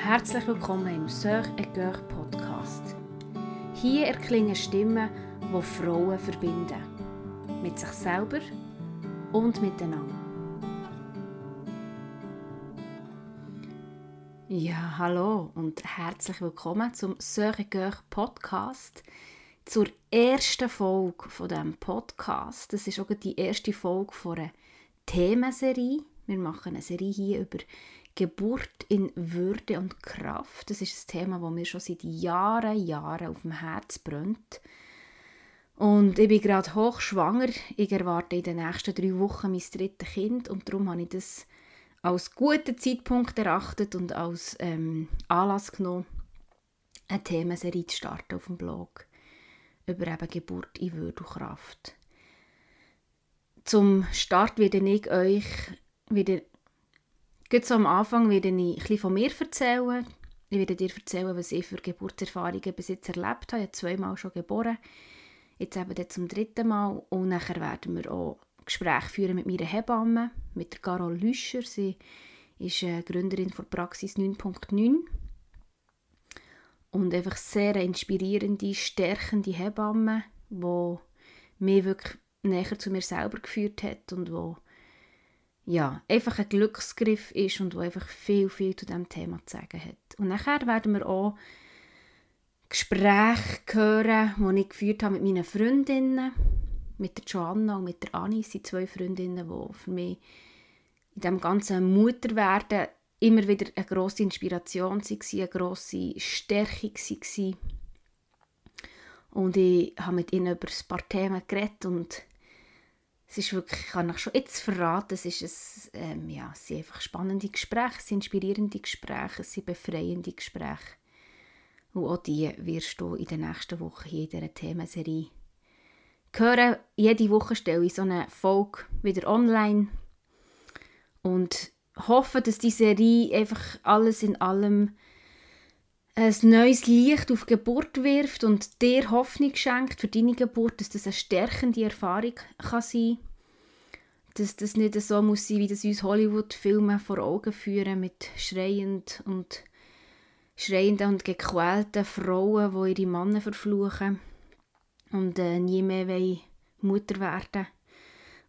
Herzlich willkommen im et Cœur Podcast. Hier erklingen Stimmen, die Frauen verbinden. Mit sich selber und miteinander. Ja, hallo und herzlich willkommen zum et Cœur Podcast. Zur ersten Folge von diesem Podcast. Das ist auch die erste Folge von einer Themenserie. Wir machen eine Serie hier über Geburt in Würde und Kraft. Das ist ein Thema, das mir schon seit Jahren, Jahren auf dem Herz brennt. Und ich bin gerade hochschwanger. Ich erwarte in den nächsten drei Wochen mein drittes Kind und darum habe ich das als guten Zeitpunkt erachtet und als ähm, Anlass genommen, eine Themenserie zu starten auf dem Blog über eben Geburt in Würde und Kraft. Zum Start werde ich euch wieder Gerade so am Anfang werde ich ein von mir erzählen. Ich werde dir erzählen, was ich für Geburtserfahrungen bis jetzt erlebt habe. Ich habe zweimal schon geboren. Jetzt eben zum dritten Mal. Und nachher werden wir auch Gespräche führen mit meiner Hebamme, mit Carol Lüscher. Sie ist Gründerin von Praxis 9.9 und einfach sehr inspirierende, stärkende Hebamme, die mich wirklich näher zu mir selber geführt hat und wo ja, einfach ein Glücksgriff ist und wo einfach viel, viel zu diesem Thema zu sagen hat. Und nachher werden wir auch Gespräche hören, die ich geführt habe mit meinen Freundinnen, mit der Joanna und mit der Annie, sind zwei Freundinnen, die für mich in diesem ganzen Mutterwerden immer wieder eine grosse Inspiration waren, eine grosse Stärke waren. Und ich habe mit ihnen über ein paar Themen geredet und es ist wirklich, ich kann euch schon jetzt verraten, es, ist ein, ähm, ja, es sind einfach spannende Gespräche, es sind inspirierende Gespräche, es sind befreiende Gespräche. Und auch die wirst du in den nächsten Wochen hier in dieser Themenserie hören. Jede Woche stelle ich so eine Folge wieder online und hoffe, dass die Serie einfach alles in allem ein neues Licht auf Geburt wirft und dir Hoffnung schenkt für deine Geburt, dass das eine stärkende Erfahrung kann sein dass das nicht so muss sein, wie das uns Hollywood-Filme vor Augen führen mit schreiend und schreienden und gequälten Frauen, die ihre Männer verfluchen und äh, nie mehr wollen Mutter werden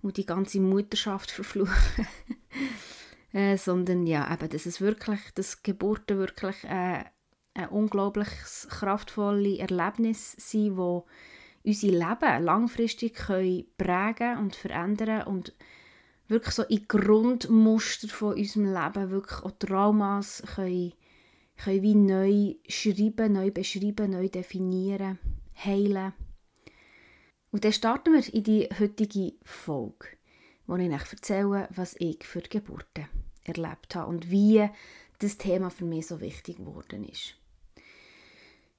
und die ganze Mutterschaft verfluchen. äh, sondern ja, eben, dass es wirklich, dass Geburten wirklich äh, ein unglaublich kraftvolles Erlebnis sein, wo unser Leben langfristig können prägen und verändern und wirklich so in Grundmuster von unserem Leben wirklich auch Traumas können, können wie neu schreiben, neu beschreiben, neu definieren, heilen. Und dann starten wir in die heutige Folge, wo ich euch erzähle, was ich für Geburten erlebt habe und wie das Thema für mich so wichtig geworden ist.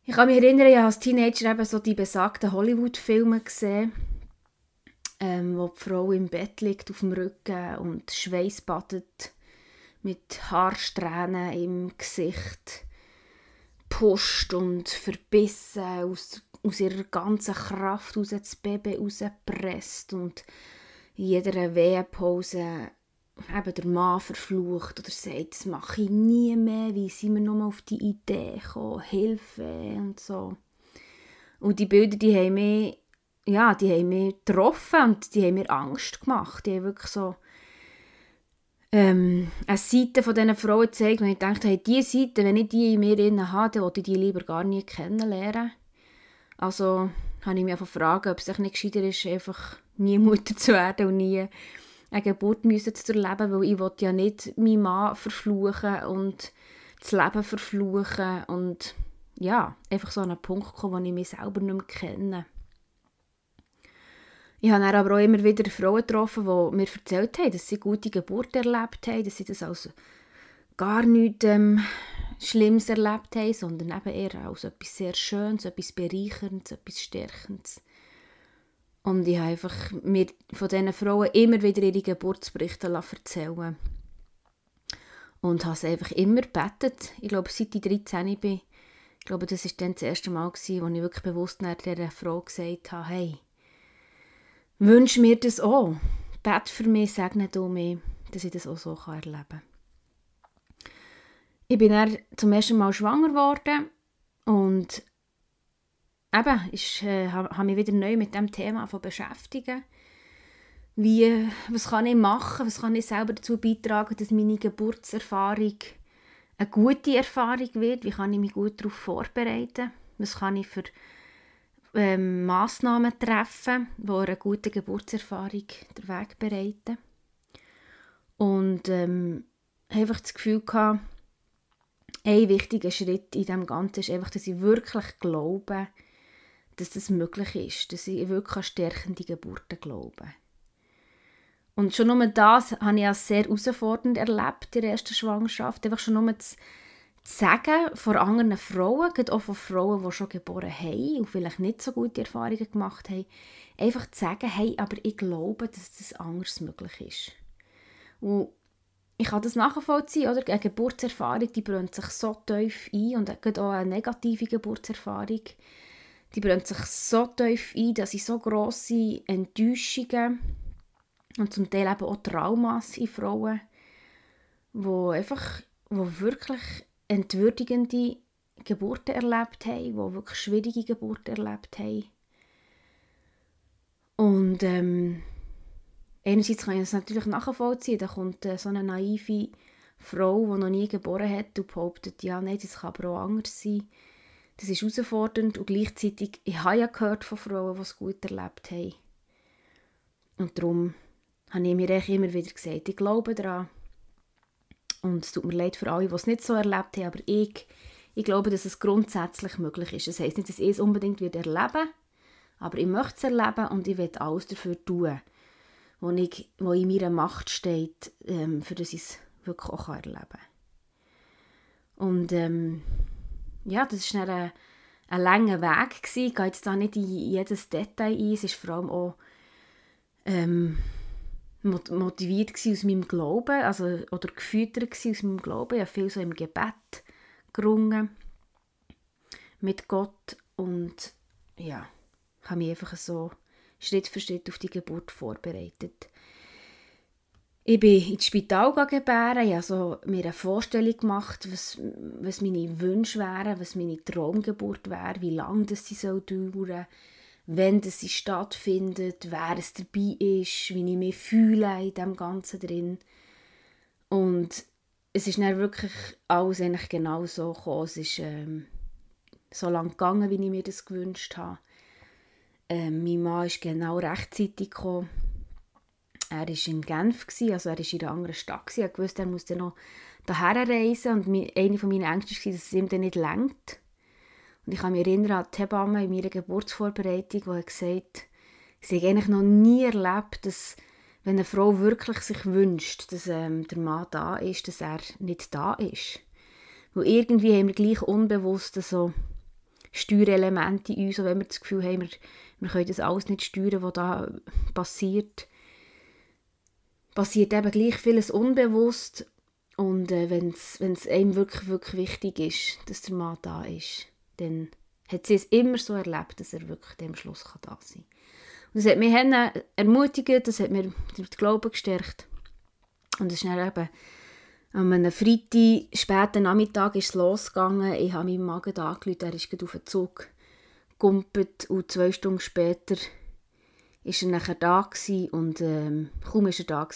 Ich kann mich erinnern, ich habe als Teenager eben so die besagten Hollywood-Filme gesehen, ähm, wo die Frau im Bett liegt auf dem Rücken und Schweiß badet mit Haarsträhnen im Gesicht, pusht und verbissen aus, aus ihrer ganzen Kraft aus das Baby rauspresst und in jeder Wehpause eben der Mann verflucht oder sagt, das mache ich nie mehr, wie sind wir nochmal auf die Idee gekommen, Hilfe und so. Und die Bilder, die haben mich, ja, die haben mich getroffen und die haben mir Angst gemacht. Die haben wirklich so ähm, eine Seite von diesen Frauen gezeigt, und ich dachte, hey, diese Seite, wenn ich die in mir drin habe, dann wollte ich die lieber gar nicht kennenlernen. Also habe ich mich einfach gefragt, ob es nicht gescheiter ist, einfach nie Mutter zu werden und nie eine Geburt müssen zu erleben, weil ich wollte ja nicht meinen Mann verfluchen und das Leben verfluchen und ja, einfach so an einen Punkt kommen, wo ich mich selber nicht mehr kenne. Ich habe aber auch immer wieder Frauen getroffen, die mir erzählt haben, dass sie gute Geburt erlebt haben, dass sie das als gar nichts ähm, Schlimmes erlebt haben, sondern eben eher als etwas sehr Schönes, etwas Bereicherndes, etwas Stärkendes. Und ich habe einfach mir von diesen Frauen immer wieder ihre Geburtsberichte erzählen Und habe sie einfach immer gebetet. Ich glaube, seit ich 13 bin, ich glaube, das war dann das erste Mal, gewesen, wo ich wirklich bewusst nach dieser Frau gesagt habe, hey, wünsche mir das auch. Bet für mich, segne du mich, dass ich das auch so erleben kann. ich bin dann zum ersten Mal schwanger geworden und eben, ich äh, habe mich wieder neu mit dem Thema beschäftigen. Wie, was kann ich machen, was kann ich selber dazu beitragen, dass meine Geburtserfahrung eine gute Erfahrung wird, wie kann ich mich gut darauf vorbereiten, was kann ich für ähm, Massnahmen treffen, die einer guten Geburtserfahrung den Weg bereiten. Und ähm, einfach das Gefühl gehabt, ein wichtiger Schritt in dem Ganzen ist einfach, dass ich wirklich glaube, dass das möglich ist, dass ich wirklich an stärkende Geburten glaube. Und schon nur das habe ich als sehr herausfordernd erlebt in der ersten Schwangerschaft. Einfach schon nur zu, zu sagen vor anderen Frauen, gerade auch von Frauen, die schon geboren haben und vielleicht nicht so gute Erfahrungen gemacht haben, einfach zu sagen, hey, aber ich glaube, dass das anders möglich ist. Und ich kann das nachvollziehen, oder? Eine Geburtserfahrung, die brennt sich so tief ein und auch eine negative Geburtserfahrung, die brennt sich so tief ein, dass ich so grosse Enttäuschungen und zum Teil eben auch Traumas in Frauen, wo einfach, wo wirklich entwürdigende Geburten erlebt haben, wo wirklich schwierige Geburten erlebt haben. Und ähm, einerseits kann ich das natürlich nachvollziehen, da kommt äh, so eine naive Frau, die noch nie geboren hat und behauptet, ja, nein, das kann aber auch anders sein. Das ist herausfordernd und gleichzeitig, ich habe ja gehört von Frauen, die es gut erlebt haben. Und darum habe ich mir immer wieder gesagt, ich glaube daran. Und es tut mir leid für alle, die es nicht so erlebt haben, aber ich, ich glaube, dass es grundsätzlich möglich ist. Das heisst nicht, dass ich es unbedingt wird erleben aber ich möchte es erleben und ich will alles dafür tun, was, ich, was in meiner Macht steht, ähm, für das ich es wirklich auch erleben kann. Und ähm, ja, das war ein, ein langer Weg. Gewesen. Ich gehe jetzt da nicht in jedes Detail ein. Es ist vor allem auch ähm, motiviert aus meinem Glauben, also, oder gefüttert aus meinem Glauben. Ich habe viel so im Gebet gerungen mit Gott und ja, habe mich einfach so Schritt für Schritt auf die Geburt vorbereitet. Ich bin ins Spital gebären, ich habe so mir eine Vorstellung gemacht, was, was meine Wünsche wären, was meine Traumgeburt wäre, wie lange das sie soll dauern wenn das stattfindet, wer es dabei ist, wie ich mich fühle in dem Ganzen drin. Und es ist dann wirklich alles eigentlich genau so gekommen. Es ist ähm, so lange gegangen, wie ich mir das gewünscht habe. Ähm, mein Mann ist genau rechtzeitig gekommen. Er war in Genf, also er war in einer anderen Stadt. Ich wusste, er musste noch daher reisen und eine von meinen Ängsten war, dass es ihm dann nicht längt. Und ich kann mich erinnern an die Hebamme in meiner Geburtsvorbereitung, die gesagt sie habe eigentlich noch nie erlebt, dass wenn eine Frau wirklich sich wünscht, dass ähm, der Mann da ist, dass er nicht da ist. Weil irgendwie haben wir gleich unbewusst so Steuerelemente in uns, und wenn wir das Gefühl haben, wir, wir können das alles nicht steuern, was da passiert, passiert eben gleich vieles unbewusst und äh, wenn es einem wirklich, wirklich wichtig ist, dass der Mann da ist, dann hat sie es immer so erlebt, dass er wirklich dem Schluss kann da sein kann. Das hat mich ermutigt, das hat mir den Glauben gestärkt. Und es ist dann eben an einem Freitag, späten Nachmittag ist es losgegangen. Ich habe meinen Magen angerufen, er ist auf den Zug gegumpelt und zwei Stunden später war er nachher da und ähm, kaum war er da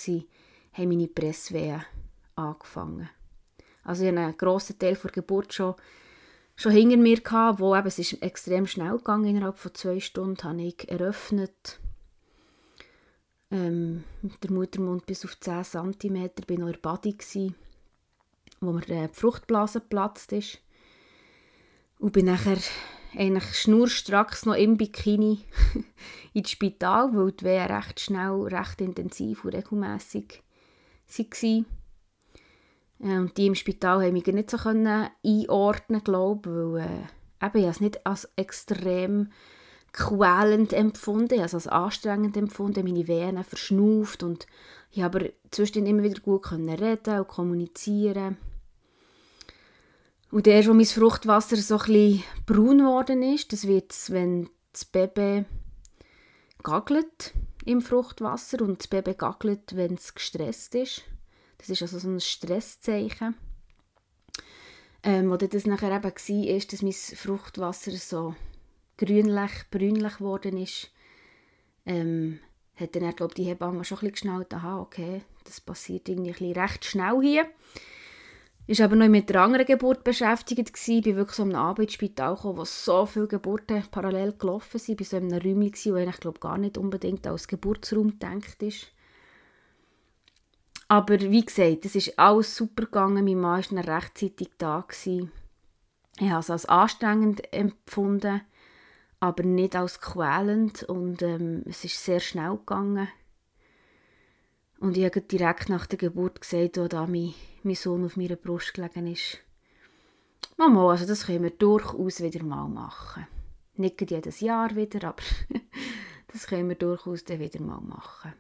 haben meine Presswehen angefangen. Also ich habe einen grossen Teil der Geburt schon schon hinter mir gehabt, wo eben, es ist extrem schnell gegangen, innerhalb von zwei Stunden habe ich eröffnet, ähm, der Muttermund bis auf 10 cm, bin noch in der Body wo mir äh, die Fruchtblase geplatzt ist. Und bin nachher eigentlich schnurstracks noch im Bikini ins Spital, weil die Wehen recht schnell, recht intensiv und regelmässig waren. Und die im Spital haben mich nicht so einordnen glaube weil äh, eben, ich es nicht als extrem quälend empfunden, also als anstrengend empfunden, meine Venen verschnauft und ich habe aber zwischendurch immer wieder gut reden und kommunizieren. Und erst, als mein Fruchtwasser so ein braun geworden ist, das wird wenn das Baby gaggelt im Fruchtwasser und das Baby gaggelt, wenn es gestresst ist. Das ist also so ein Stresszeichen. ähm, wo das nachher eben war, ist, dass mein Fruchtwasser so grünlich, brünlich geworden ist, ähm, hat dann, glaube die Hebamme schon ein bisschen geschnallt, aha, okay, das passiert irgendwie ein bisschen recht schnell hier. Ich war aber noch mit einer anderen Geburt beschäftigt. Gewesen. Ich bin wirklich so in einem Arbeitsspital wo so viele Geburten parallel gelaufen sind. Ich war so in einem Räumchen, das eigentlich glaube gar nicht unbedingt als Geburtsraum gedacht ist. Aber wie gesagt, es ist alles super gegangen. Mein Mann war rechtzeitig da. Gewesen. Ich habe es als anstrengend empfunden, aber nicht als quälend. Und ähm, es ist sehr schnell gegangen. Und ich habe direkt nach der Geburt gesagt, als da mein, mein Sohn auf meiner Brust gelegen ist, Mama, also das können wir durchaus wieder mal machen. Nicht jedes Jahr wieder, aber das können wir durchaus dann wieder mal machen.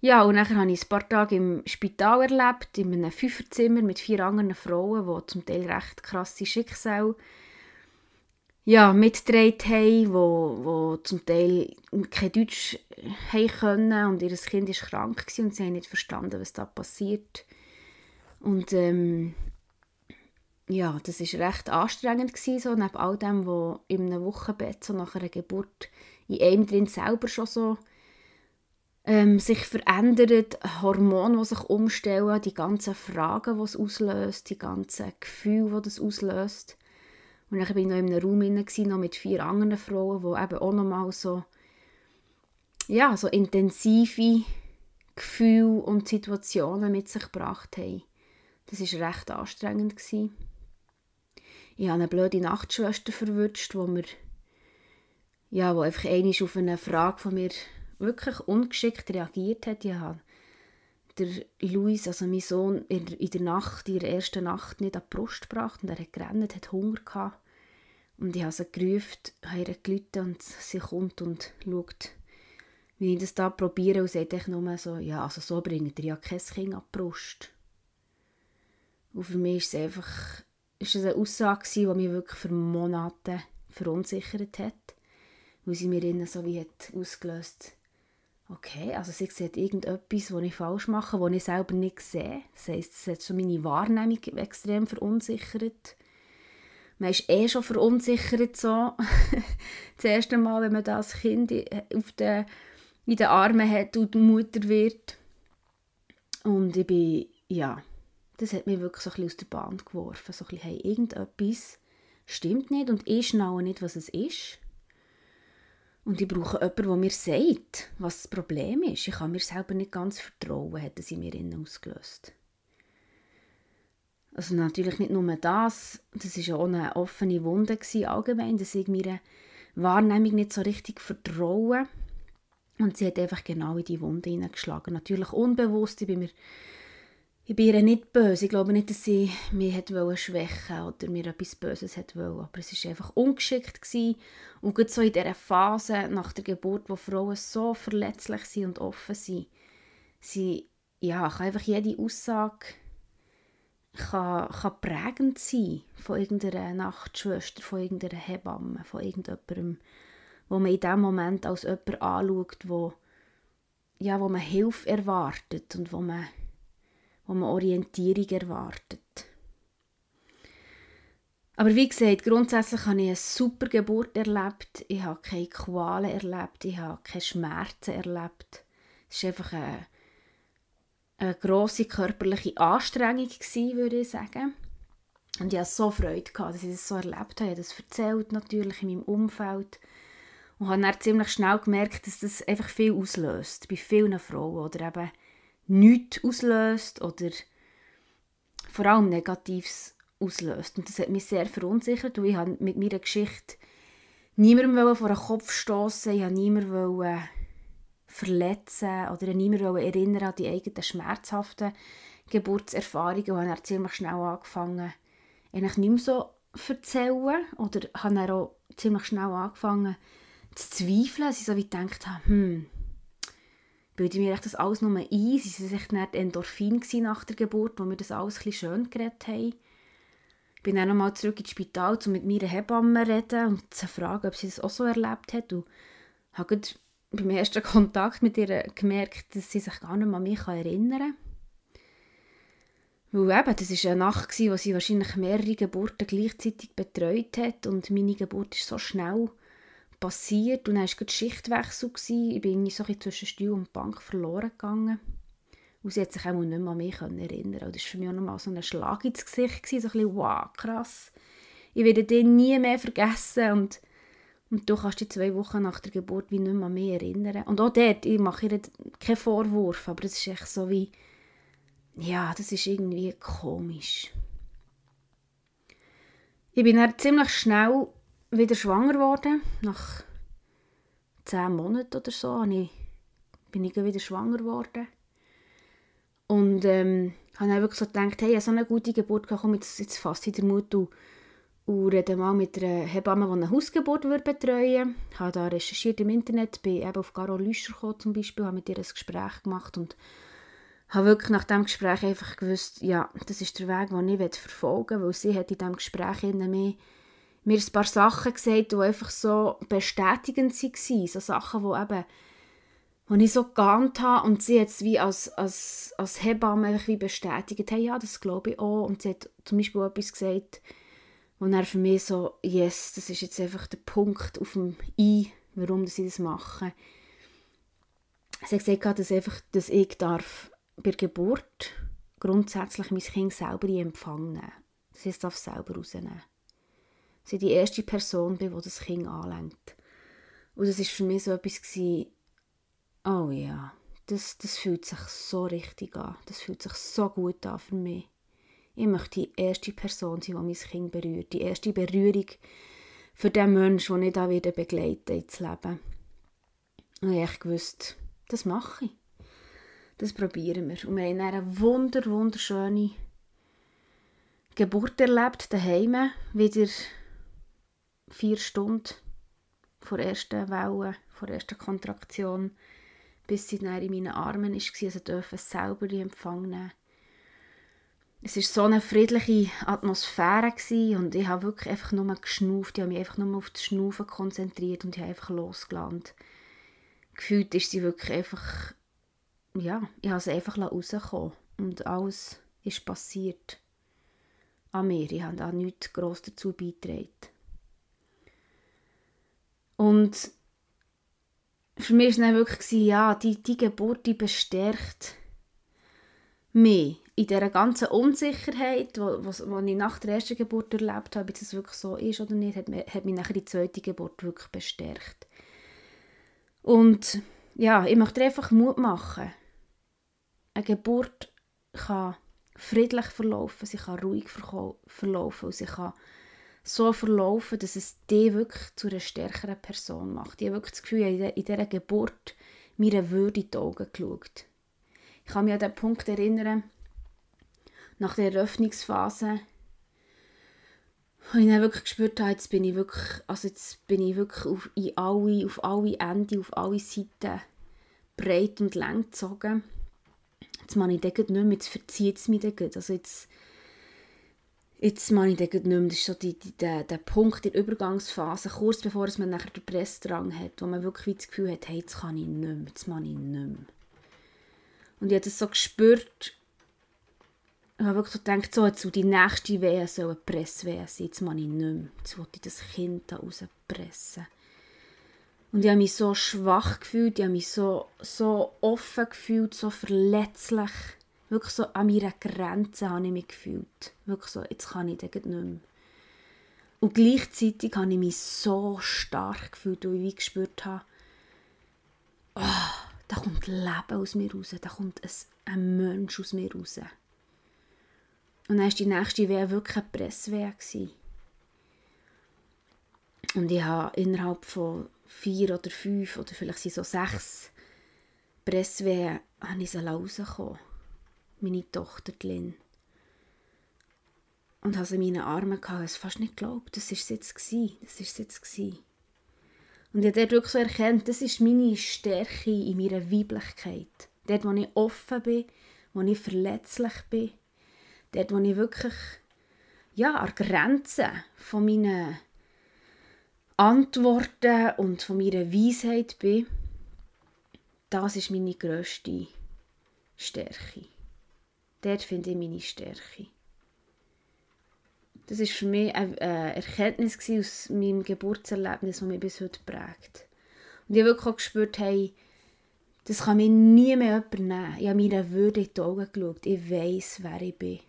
Ja, und dann habe ich ein paar Tage im Spital erlebt, in einem Fünferzimmer mit vier anderen Frauen, die zum Teil recht krasse Schicksale ja, mitgetragen haben, wo, wo zum Teil kein Deutsch haben können und ihr Kind war krank und sie haben nicht verstanden, was da passiert. Und ähm, ja, das war recht anstrengend gewesen, so neben all dem, was in einem Wochenbett so nach einer Geburt in einem drin selber schon so ähm, sich verändert, Hormone, die sich umstellen, die ganzen Fragen, die es auslöst, die ganzen Gefühle, die das auslöst. Und dann war ich noch in einem Raum gewesen, noch mit vier anderen Frauen, die eben auch nochmal so, ja, so intensive Gefühle und Situationen mit sich gebracht haben. Das war recht anstrengend. Gewesen. Ich habe eine blöde Nachtschwester verwünscht, wo mir ja, wo einfach einmal auf eine Frage von mir wirklich ungeschickt reagiert hat. Ich habe der Luis, also mein Sohn, in der Nacht, in der ersten Nacht nicht an die Brust gebracht und er hat gerannt, hat Hunger gehabt. Und ich habe sie gerufen, habe ihr gerufen und sie kommt und schaut, wie ich das da probiere und sagt nur so, ja, also so bringt ihr ja kein Kind an die Brust. Und für mich ist es einfach ist es eine Aussage, die mich wirklich für Monate verunsichert hat, weil sie mir innen so wie hat ausgelöst okay, also sie sieht irgendetwas, was ich falsch mache, was ich selber nicht sehe. Das heisst, es hat schon meine Wahrnehmung extrem verunsichert man ist eh schon verunsichert so. das erste Mal, wenn man das Kind auf den, in den Armen hat und Mutter wird. Und ich bin, ja, das hat mich wirklich so ein aus der Bahn geworfen. So ein bisschen, hey, irgendetwas stimmt nicht und ich schnaue nicht, was es ist. Und ich brauche jemanden, der mir sagt, was das Problem ist. Ich kann mir selber nicht ganz vertrauen, hat sie mir innen ausgelöst. Also natürlich nicht nur das, das war auch eine offene Wunde gewesen, allgemein, dass ich mir Wahrnehmung nicht so richtig vertraue. Und sie hat einfach genau in die Wunde hineingeschlagen. Natürlich unbewusst, ich bin mir ich bin ihr nicht böse. Ich glaube nicht, dass sie mich hat schwächen oder mir etwas Böses wollen. Aber es war einfach ungeschickt. Gewesen. Und gerade so in dieser Phase nach der Geburt, wo Frauen so verletzlich sind und offen sind, sie, ja, kann einfach jede Aussage kann, kann prägend sein von irgendeiner Nachtschwester, von irgendeiner Hebamme, von irgendjemandem, wo man in dem Moment als jemand anschaut, wo, ja, wo man Hilfe erwartet und wo man, wo man Orientierung erwartet. Aber wie gesagt, grundsätzlich habe ich eine super Geburt erlebt. Ich habe keine Qualen erlebt. Ich habe keine Schmerzen erlebt. Es ist einfach eine eine grosse körperliche Anstrengung gewesen, würde ich sagen. Und ich hatte so Freude, gehabt, dass ich das so erlebt habe. Ich habe das erzählt natürlich in meinem Umfeld. Und habe dann ziemlich schnell gemerkt, dass das einfach viel auslöst. Bei vielen Frauen. Oder eben nichts auslöst. Oder vor allem Negatives auslöst. Und das hat mich sehr verunsichert. Und ich habe mit meiner Geschichte niemandem vor den Kopf stoßen. Ich wollte niemandem verletzen oder niemand erinnern an die eigenen schmerzhaften Geburtserfahrungen und habe ziemlich schnell angefangen, eigentlich nicht mehr so zu erzählen oder habe dann auch ziemlich schnell angefangen zu zweifeln, dass ich so wie gedacht habe, hm, bilde mir das alles nur ein? Sie waren echt nicht Endorphin nach der Geburt, wo wir das alles ein schön geredet haben. Ich bin dann nochmal zurück ins Spital, um mit meiner Hebamme zu reden und zu fragen, ob sie das auch so erlebt hat. Und habe beim ersten Kontakt mit ihr gemerkt, dass sie sich gar nicht mehr an mich erinnern kann. Weil eben, das war eine Nacht, in der sie wahrscheinlich mehrere Geburten gleichzeitig betreut hat und meine Geburt ist so schnell passiert und dann war Schichtwechsel. Gewesen. Ich bin so ein zwischen Stuhl und Bank verloren gegangen. Und sie hat sich auch nicht mehr an mich erinnern Und das war für mich auch nochmal so ein Schlag ins Gesicht. Gewesen. So ein bisschen, wow, krass. Ich werde den nie mehr vergessen. Und, und du kannst dich zwei Wochen nach der Geburt wie nicht mehr an mich erinnern. Und auch dort, ich mache ihr keinen Vorwurf, aber es ist echt so wie, ja, das ist irgendwie komisch. Ich bin dann ziemlich schnell wieder schwanger geworden. Nach zehn Monaten oder so bin ich wieder schwanger geworden. Und ähm, habe wirklich so gedacht, hey, so eine gute Geburt, komm, jetzt, jetzt fasst ich den Mut und, und rede mal mit einer Hebamme, die eine Hausgeburt würde betreuen Ich habe da recherchiert im Internet, bin eben auf Carol Lüscher gekommen zum Beispiel, habe mit ihr ein Gespräch gemacht und habe wirklich nach dem Gespräch einfach gewusst, ja, das ist der Weg, den ich verfolgen will, weil sie hat in diesem Gespräch mir, mir ein paar Sachen gesagt, die einfach so bestätigend waren, so Sachen, die eben die ich so geahnt habe und sie jetzt wie als, als, als Hebamme wie bestätigt, hey, ja, das glaube ich auch. Und sie hat zum Beispiel etwas gesagt, wo er für mich so, yes, das ist jetzt einfach der Punkt auf dem I, warum sie das machen. Sie hat gesagt, dass, einfach, dass ich darf bei der Geburt grundsätzlich mein Kind selber in Empfang nehmen. Das heißt, darf selber rausnehmen. Ich die erste Person bin, die das Kind anlenkt. Und das war für mich so etwas, gewesen, Oh ja, das, das fühlt sich so richtig an. Das fühlt sich so gut an für mich. Ich möchte die erste Person sein, die mein Kind berührt. Die erste Berührung für den Menschen, den ich da wieder begleiten ins Leben. Und ich gewusst, das mache ich. Das probieren wir. Und wir haben eine wunder, wunderschöne Geburt erlebt, daheim. Wieder vier Stunden vor der ersten Welle, vor der ersten Kontraktion bis sie dann in meinen Armen war, also dürfen es selber in Empfang. Es war so eine friedliche Atmosphäre und ich habe wirklich einfach nur geschnauft, ich habe mich einfach nur auf das Schnaufen konzentriert und ich habe einfach losgelassen. Gefühlt ist sie wirklich einfach, ja, ich habe sie einfach rausgekommen und alles ist passiert an mir. Ich habe da nichts gross dazu beigetragen. Und für mich war es wirklich, ja, die, die Geburt die bestärkt mich in dieser ganzen Unsicherheit, die ich nach der ersten Geburt erlebt habe, ob es wirklich so ist oder nicht, hat, hat mich nachher die zweite Geburt wirklich bestärkt. Und ja, ich möchte einfach Mut machen. Eine Geburt kann friedlich verlaufen, sie kann ruhig verlaufen und sie kann so verlaufen, dass es dich wirklich zu einer stärkeren Person macht. Ich habe wirklich das Gefühl, ich habe in dieser Geburt mir Würde in die Augen geschaut. Ich kann mich an den Punkt erinnern, nach der Eröffnungsphase, wo ich dann wirklich gespürt habe, jetzt bin ich wirklich, also jetzt bin ich wirklich auf, in alle, auf alle Enden, auf alle Seiten breit und lang gezogen. Jetzt mache ich das nicht mehr, jetzt verzieht es mich das Also jetzt Jetzt meine ich nicht mehr. Das ist so die, die, der, der Punkt in der Übergangsphase, kurz bevor man nachher den Pressdrang hat, wo man wirklich das Gefühl hat, hey, jetzt kann ich nicht mehr, jetzt mache ich nicht mehr. Und ich habe das so gespürt, ich habe wirklich so gedacht, so, jetzt die nächste Wehe soll eine Presswehe sein, jetzt mache ich nicht mehr. Jetzt wollte ich das Kind da rauspressen. Und ich habe mich so schwach gefühlt, ich habe mich so, so offen gefühlt, so verletzlich wirklich so an meiner Grenze habe ich mich gefühlt. Wirklich so, jetzt kann ich das nicht mehr. Und gleichzeitig habe ich mich so stark gefühlt, weil ich gespürt habe, oh, da kommt Leben aus mir raus, da kommt ein, ein Mensch aus mir raus. Und dann war die nächste Wehe wirklich eine Presswehe. Und ich habe innerhalb von vier oder fünf oder vielleicht so sechs Presswehen rausgekommen meine Tochter Lynn. Und habe sie in meinen Armen gehabt, ich es fast nicht geglaubt, das war es jetzt das ist jetzt. Und ich habe dort wirklich so erkannt, das ist meine Stärke in meiner Weiblichkeit. Dort, wo ich offen bin, wo ich verletzlich bin, dort, wo ich wirklich ja, an Grenzen von meinen Antworten und von meiner Weisheit bin, das ist meine grösste Stärke Dort finde ich meine Stärke. Das war für mich eine Erkenntnis aus meinem Geburtserlebnis, das mich bis heute prägt. Und ich habe wirklich auch gespürt, hey, das kann mir nie mehr jemand nehmen. Ich habe meiner Würde in die Augen geschaut. Ich weiß, wer ich bin.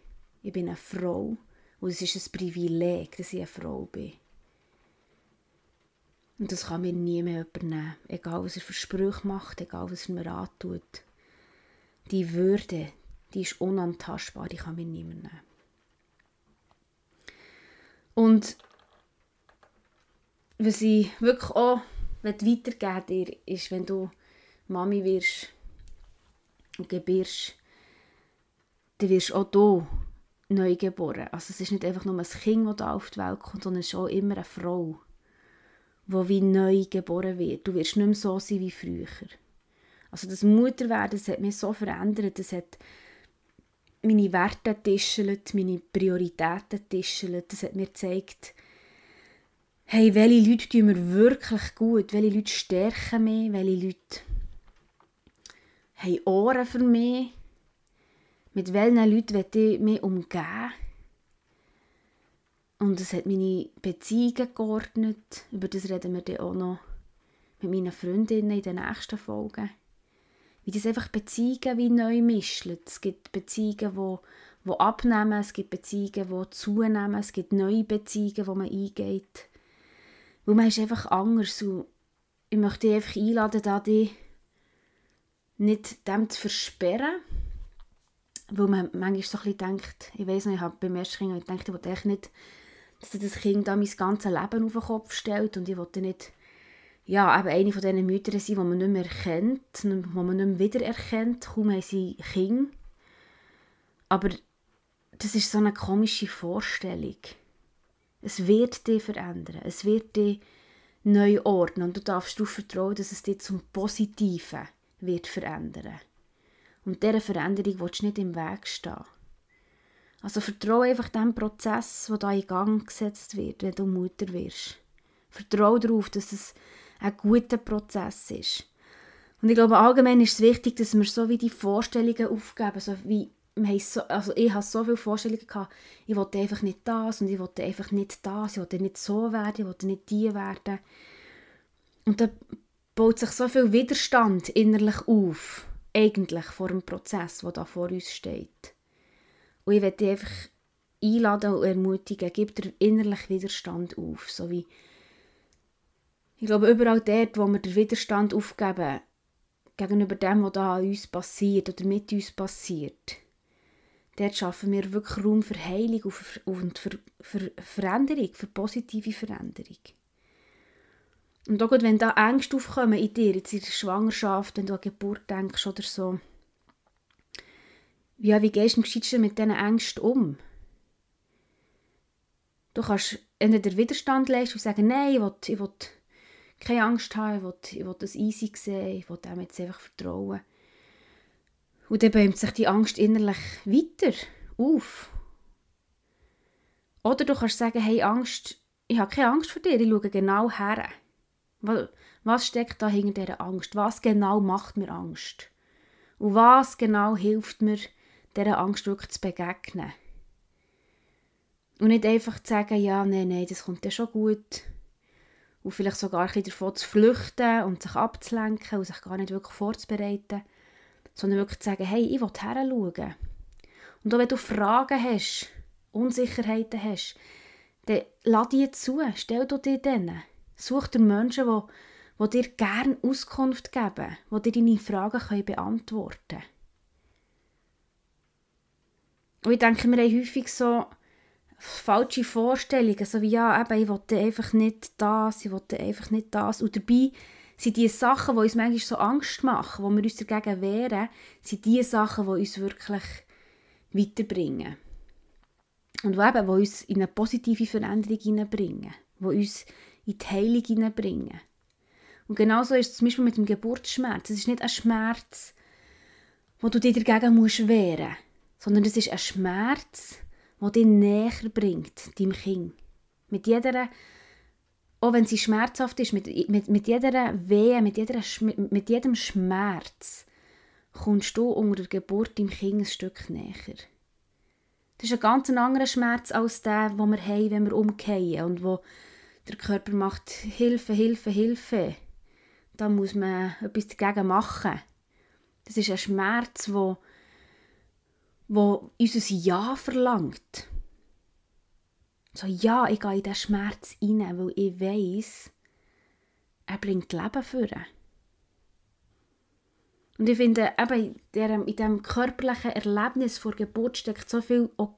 Ich bin eine Frau. Und es ist ein Privileg, dass ich eine Frau bin. Und das kann mir nie mehr jemand nehmen. Egal, was er für Sprüche macht, egal, was er mir antut. Die Würde, die ist unantastbar, die kann mir niemand nehmen. Und was ich wirklich auch weitergeben dir, ist, wenn du Mami wirst und gebierst, dann wirst auch du neu geboren. Also es ist nicht einfach nur ein Kind, das auf die Welt kommt, sondern es ist auch immer eine Frau, die wie neu geboren wird. Du wirst nicht mehr so sein wie früher. Also das Mutterwerden, das hat mich so verändert, das hat meine Werte tischelt, meine Prioritäten tischelt. Das hat mir gezeigt, hey, welche Leute tun mir wirklich gut, welche Leute stärken mich, welche Leute haben Ohren für mich, mit welchen Leuten will ich mich umgeben. Und es hat meine Beziehungen geordnet. Über das reden wir dann auch noch mit meinen Freundinnen in den nächsten Folgen wie das einfach Beziehungen wie neu mischen. Es gibt Beziehungen, wo, wo abnehmen, es gibt Beziehungen, die zunehmen, es gibt neue Beziehungen, die man eingeht. Weil man ist einfach anders und ich möchte dich einfach einladen, da dich nicht dem zu versperren, weil man manchmal so ein denkt, ich weiß nicht, ich habe beim ersten Kind gedacht, ich wollte echt nicht, dass das Kind da mein ganzes Leben auf den Kopf stellt und ich wollte nicht ja, eben eine von diesen Müttern sind, die man nicht mehr erkennt, die man nicht mehr wiedererkennt. Kaum haben sie Kinder. Aber das ist so eine komische Vorstellung. Es wird dich verändern. Es wird dich neu ordnen. Und du darfst darauf vertrauen, dass es dich zum Positiven wird verändern. Und dieser Veränderung willst du nicht im Weg stehen. Also vertraue einfach dem Prozess, der da in Gang gesetzt wird, wenn du Mutter wirst. Vertraue darauf, dass es ein guter Prozess ist. Und ich glaube, allgemein ist es wichtig, dass wir so wie die Vorstellungen aufgeben, so wie so, also ich hatte so viele Vorstellungen, gehabt, ich wollte einfach nicht das und ich wollte einfach nicht das, ich wollte nicht so werden, ich wollte nicht die werden. Und da baut sich so viel Widerstand innerlich auf, eigentlich vor dem Prozess, der da vor uns steht. Und ich möchte einfach einladen und ermutigen, gib dir innerlich Widerstand auf, so wie ich glaube, überall dort, wo wir den Widerstand aufgeben, gegenüber dem, was da an uns passiert oder mit uns passiert, dort schaffen wir wirklich Raum für Heilung und für, für Veränderung, für positive Veränderung. Und auch gut, wenn da Ängste aufkommen in dir, jetzt in der Schwangerschaft, wenn du an Geburt denkst oder so, ja, wie gehst du mit diesen Ängsten um? Du kannst entweder Widerstand leisten und sagen, nein, ich will, ich will keine Angst haben, ich will, ich will das easy sehen, ich will dem jetzt einfach vertrauen. Und dann bäumt sich die Angst innerlich weiter auf. Oder du kannst sagen, hey Angst, ich habe keine Angst vor dir, ich schaue genau her. Was steckt da hinter dieser Angst? Was genau macht mir Angst? Und was genau hilft mir, dieser Angst wirklich zu begegnen? Und nicht einfach zu sagen, ja, nein, nein, das kommt ja schon gut und vielleicht sogar ein bisschen davon zu flüchten und sich abzulenken und sich gar nicht wirklich vorzubereiten, sondern wirklich zu sagen, hey, ich will heranschauen. Und auch wenn du Fragen hast, Unsicherheiten hast, dann lass die zu, stell dir denen. Such dir Menschen, die, die dir gerne Auskunft geben, die dir deine Fragen können beantworten können. Und ich denke, wir haben häufig so falsche Vorstellungen, so wie, ja, eben, ich wollte einfach nicht das, ich wollte einfach nicht das. Und dabei sind die Sachen, die uns manchmal so Angst machen, wo wir uns dagegen wehren, sind die Sachen, die uns wirklich weiterbringen. Und die eben, die uns in eine positive Veränderung hineinbringen, die uns in die Heilung hineinbringen. Und genauso ist es zum Beispiel mit dem Geburtsschmerz. Es ist nicht ein Schmerz, wo du dir dagegen wehren musst, sondern es ist ein Schmerz, die dich näher bringt, deinem Kind. Mit jeder, auch wenn sie schmerzhaft ist, mit, mit, mit jeder Wehe, mit, jeder, mit jedem Schmerz kommst du unter der Geburt im Kind ein Stück näher. Das ist ein ganz anderer Schmerz als der, den wir haben, wenn wir umkehren und wo der Körper macht Hilfe, Hilfe, Hilfe. Da muss man etwas dagegen machen. Das ist ein Schmerz, wo, wo unser Ja verlangt. So, ja, ich gehe in diesen Schmerz rein, weil ich weiß, er bringt Leben für Und ich finde, eben in diesem körperlichen Erlebnis vor Geburt steckt so viel auch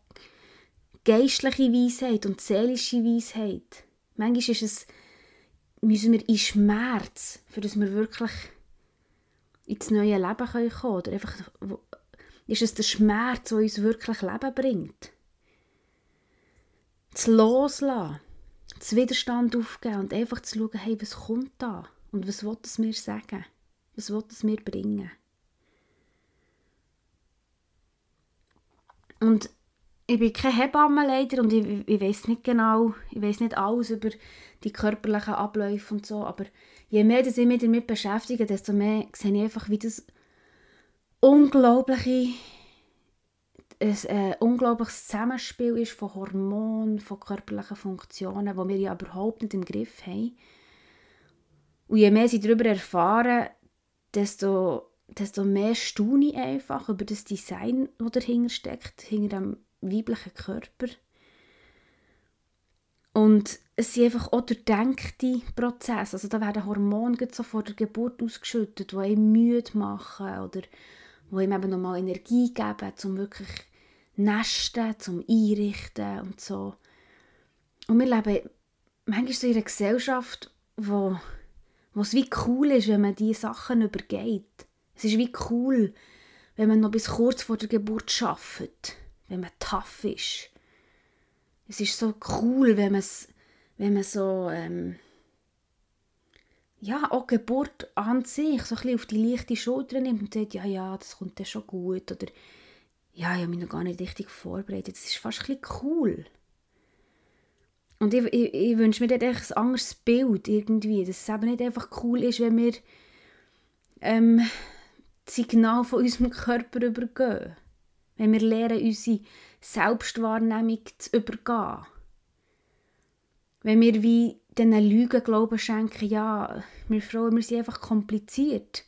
geistliche Weisheit und seelische Weisheit. Manchmal ist es, müssen wir in Schmerz, für dass wir wirklich ins neue Leben kommen können. Oder einfach, ist es der Schmerz, der uns wirklich Leben bringt. Zu loslassen, zu Widerstand aufgeben und einfach zu schauen, hey, was kommt da? Und was will es mir sagen? Was will es mir bringen? Und ich bin keine Hebamme leider und ich, ich weiß nicht genau, ich weiß nicht alles über die körperlichen Abläufe und so, aber je mehr dass ich mich damit beschäftige, desto mehr sehe ich einfach, wie das unglaubliche ein äh, unglaubliches Zusammenspiel ist von Hormonen, von körperlichen Funktionen, die wir ja überhaupt nicht im Griff haben. Und je mehr sie darüber erfahren, desto, desto mehr staune ich einfach über das Design, das dahinter steckt, hinter dem weiblichen Körper. Und es sind einfach auch durchdenkte Prozesse. Also da werden Hormone so vor der Geburt ausgeschüttet, die einen müde machen oder die ihm eben nochmal Energie geben, um wirklich nesten, zum Einrichten und so. Und wir leben manchmal so in einer Gesellschaft, wo, wo es wie cool ist, wenn man diese Sachen übergeht. Es ist wie cool, wenn man noch bis kurz vor der Geburt schafft wenn man tough ist. Es ist so cool, wenn, wenn man so, ähm, ja, auch Geburt an sich so ein auf die leichte Schulter nimmt und sagt, ja, ja, das kommt dann schon gut. Oder, ja, ich habe mich noch gar nicht richtig vorbereitet. Das ist fast ein cool. Und ich, ich, ich wünsche mir dort ein anderes Bild irgendwie, dass es eben nicht einfach cool ist, wenn wir ähm, das Signal von unserem Körper übergehen. Wenn wir lernen, unsere Selbstwahrnehmung zu übergehen. Wenn wir wie diesen Lügen Glauben schenken, ja, wir Frauen, wir sind einfach kompliziert.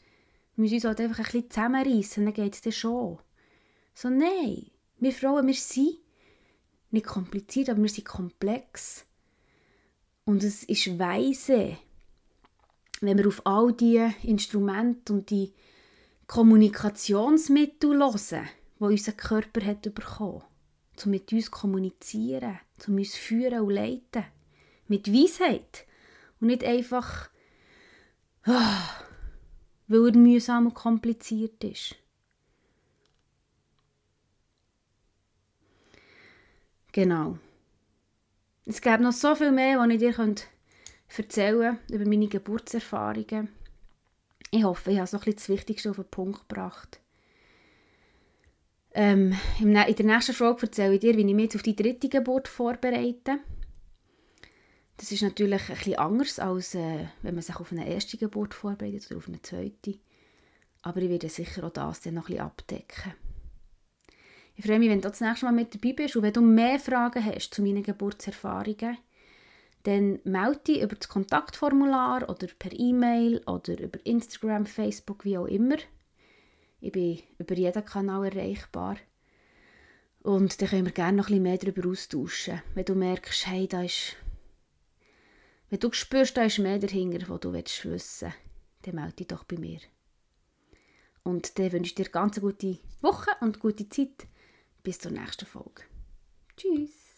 Wir müssen uns halt einfach ein bisschen zusammenreißen, dann geht es dann schon. So, nein, wir Frauen, wir sind nicht kompliziert, aber wir sind komplex. Und es ist weise, wenn wir auf all diese Instrumente und die Kommunikationsmittel hören, wo unser Körper hat bekommen, um mit uns zu kommunizieren, um uns zu führen und leiten. Mit Weisheit. Und nicht einfach, oh, weil er mühsam und kompliziert ist. Genau. Es gibt noch so viel mehr, was ich dir könnte über meine Geburtserfahrungen. Ich hoffe, ich habe so ein bisschen das Wichtigste auf den Punkt gebracht. Ähm, in der nächsten Folge erzähle ich dir, wie ich mich auf die dritte Geburt vorbereite. Das ist natürlich bisschen anders, als äh, wenn man sich auf eine erste Geburt vorbereitet oder auf eine zweite. Aber ich werde sicher auch das dann noch ein abdecken. Ich freue mich, wenn du das nächste Mal mit dabei bist und wenn du mehr Fragen hast zu meinen Geburtserfahrungen, dann melde dich über das Kontaktformular oder per E-Mail oder über Instagram, Facebook, wie auch immer. Ich bin über jeden Kanal erreichbar. Und dann können wir gerne noch ein bisschen mehr darüber austauschen. Wenn du merkst, hey, da ist... Wenn du spürst, da ist mehr dahinter, was du wissen willst, dann melde dich doch bei mir. Und dann wünsche ich dir ganz eine gute Woche und gute Zeit. Bis zur nächsten Folge. Tschüss.